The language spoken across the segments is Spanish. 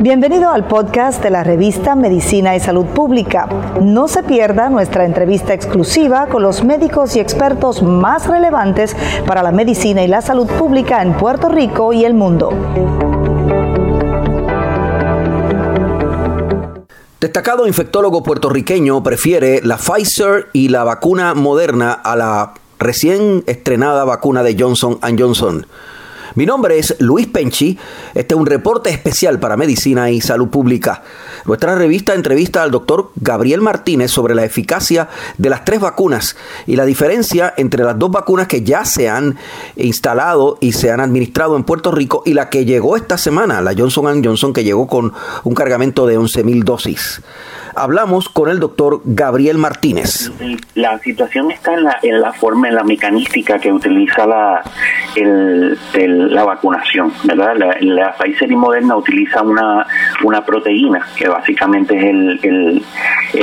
Bienvenido al podcast de la revista Medicina y Salud Pública. No se pierda nuestra entrevista exclusiva con los médicos y expertos más relevantes para la medicina y la salud pública en Puerto Rico y el mundo. Destacado infectólogo puertorriqueño prefiere la Pfizer y la vacuna moderna a la recién estrenada vacuna de Johnson Johnson. Mi nombre es Luis Penchi. Este es un reporte especial para Medicina y Salud Pública. Nuestra revista entrevista al doctor Gabriel Martínez sobre la eficacia de las tres vacunas y la diferencia entre las dos vacunas que ya se han instalado y se han administrado en Puerto Rico y la que llegó esta semana, la Johnson Johnson, que llegó con un cargamento de 11.000 dosis hablamos con el doctor Gabriel Martínez. La situación está en la, en la forma, en la mecanística que utiliza la, el, la vacunación, ¿verdad? La, Pfizer y Moderna utiliza una, una proteína que básicamente es el, el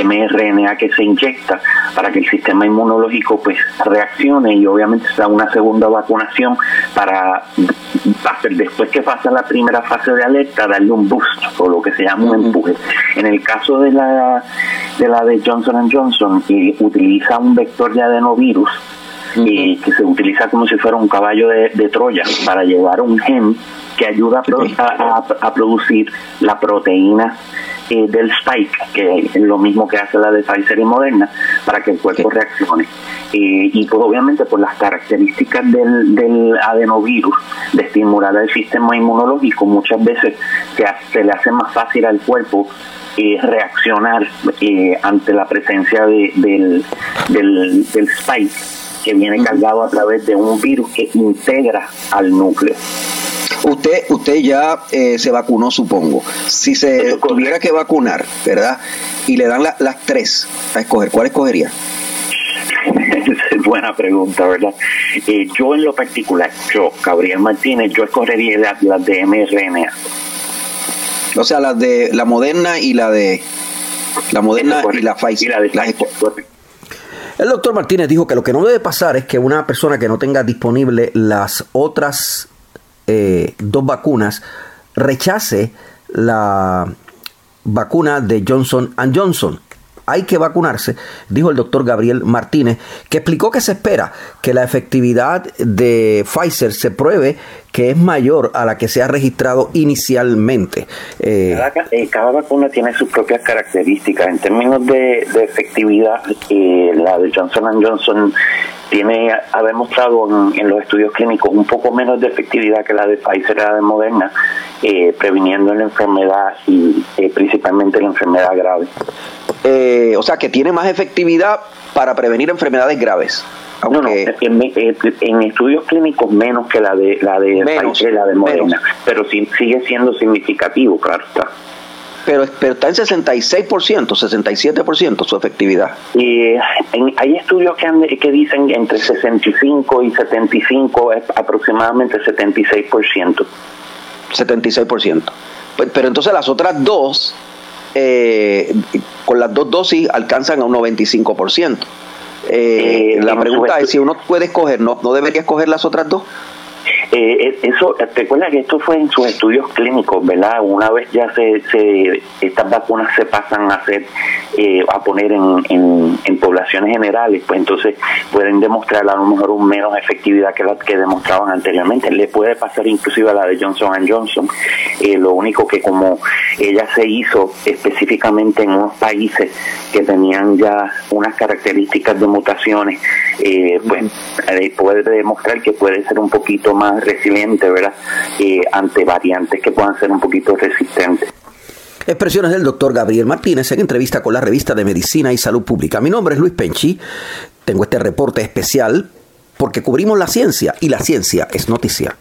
mRNA que se inyecta para que el sistema inmunológico pues reaccione y obviamente se da una segunda vacunación para después que pasa la primera fase de alerta darle un boost o lo que se llama un empuje. En el caso de la de la de Johnson Johnson y utiliza un vector de adenovirus y que se utiliza como si fuera un caballo de, Troya para llevar un gen que ayuda a, producir la proteína eh, del spike, que es lo mismo que hace la de Pfizer y Moderna, para que el cuerpo reaccione. Eh, y pues obviamente por las características del, del adenovirus de estimular el sistema inmunológico, muchas veces se, se le hace más fácil al cuerpo eh, reaccionar eh, ante la presencia de, del, del, spike que viene cargado a través de un virus que integra al núcleo. Usted, usted ya eh, se vacunó, supongo. Si se tuviera que vacunar, ¿verdad? Y le dan las tres a escoger, ¿cuál escogería? Buena pregunta, ¿verdad? yo en lo particular, yo, Gabriel Martínez, yo escogería las la de mRNA o sea, las de la Moderna y la de la Moderna y la Pfizer. el doctor Martínez dijo que lo que no debe pasar es que una persona que no tenga disponible las otras eh, dos vacunas rechace la vacuna de Johnson Johnson hay que vacunarse, dijo el doctor Gabriel Martínez, que explicó que se espera que la efectividad de Pfizer se pruebe que es mayor a la que se ha registrado inicialmente. Eh, eh, cada, vacuna tiene sus propias características. En términos de, efectividad, eh, la de Johnson Johnson tiene ha demostrado en, los estudios clínicos un poco menos de efectividad que la de Pfizer y la de Moderna, previniendo la enfermedad y principalmente la enfermedad grave. o sea, que tiene más efectividad para prevenir enfermedades graves. No, no, en, estudios clínicos menos que la de la de la de Moderna, pero sí, sigue siendo significativo, claro está. Pero, pero está en 66%, 67% su efectividad. Y hay estudios que, que dicen entre 65 y 75, es aproximadamente 76%. 76%. Pues, pero entonces las otras dos, eh, con las dos dosis, alcanzan a un 95%. Eh, la pregunta es si uno puede escoger, ¿no, ¿no debería escoger las otras dos? Eh, eh, eso, recuerda que esto fue en sus estudios clínicos, ¿verdad? Una vez ya se, se estas vacunas se pasan a hacer, eh, a poner en, en, poblaciones generales, pues entonces pueden demostrar a lo mejor un menos efectividad que la que demostraban anteriormente. Le puede pasar inclusive a la de Johnson Johnson. Eh, lo único que como ella se hizo específicamente en unos países que tenían ya unas características de mutaciones, eh, pues puede demostrar que puede ser un poquito resiliente, ¿verdad? Ante variantes que puedan ser un poquito resistentes. Expresiones del doctor Gabriel Martínez en entrevista con la revista de Medicina y Salud Pública. Mi nombre es Luis Penchi. Tengo este reporte especial porque cubrimos la ciencia y la ciencia es noticia.